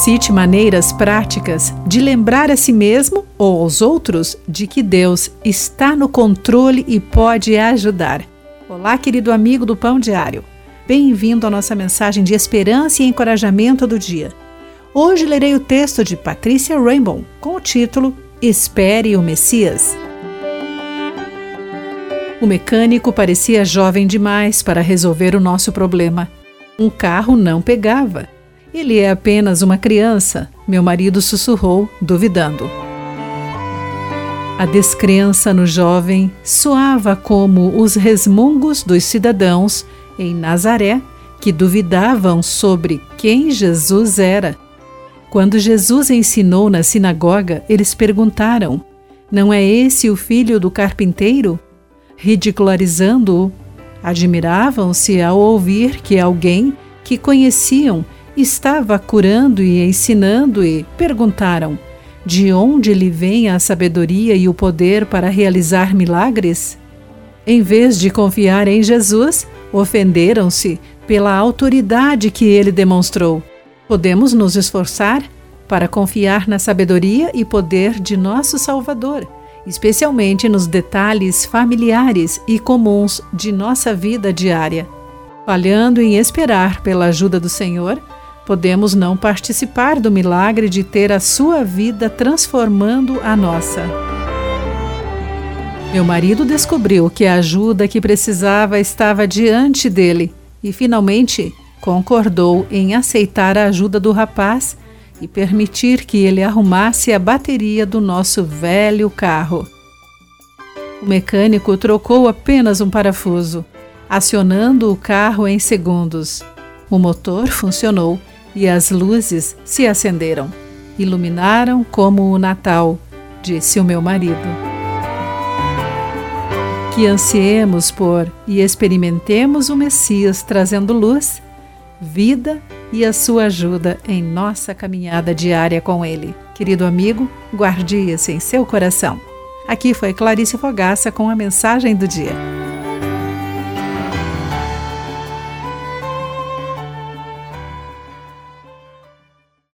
Cite maneiras práticas de lembrar a si mesmo ou aos outros de que Deus está no controle e pode ajudar. Olá, querido amigo do Pão Diário. Bem-vindo à nossa mensagem de esperança e encorajamento do dia. Hoje lerei o texto de Patrícia Rainbow com o título Espere o Messias. O mecânico parecia jovem demais para resolver o nosso problema. Um carro não pegava. Ele é apenas uma criança, meu marido sussurrou, duvidando. A descrença no jovem soava como os resmungos dos cidadãos em Nazaré que duvidavam sobre quem Jesus era. Quando Jesus ensinou na sinagoga, eles perguntaram: Não é esse o filho do carpinteiro? ridicularizando-o. Admiravam-se ao ouvir que alguém que conheciam estava curando e ensinando e perguntaram: De onde lhe vem a sabedoria e o poder para realizar milagres? Em vez de confiar em Jesus, ofenderam-se pela autoridade que ele demonstrou. Podemos nos esforçar para confiar na sabedoria e poder de nosso Salvador especialmente nos detalhes familiares e comuns de nossa vida diária. Falhando em esperar pela ajuda do Senhor, podemos não participar do milagre de ter a sua vida transformando a nossa. Meu marido descobriu que a ajuda que precisava estava diante dele e finalmente concordou em aceitar a ajuda do rapaz e permitir que ele arrumasse a bateria do nosso velho carro. O mecânico trocou apenas um parafuso, acionando o carro em segundos. O motor funcionou e as luzes se acenderam. Iluminaram como o Natal, disse o meu marido. Que ansiemos por e experimentemos o Messias trazendo luz, vida e a sua ajuda em nossa caminhada diária com Ele. Querido amigo, guarde isso em seu coração. Aqui foi Clarice Fogaça com a mensagem do dia.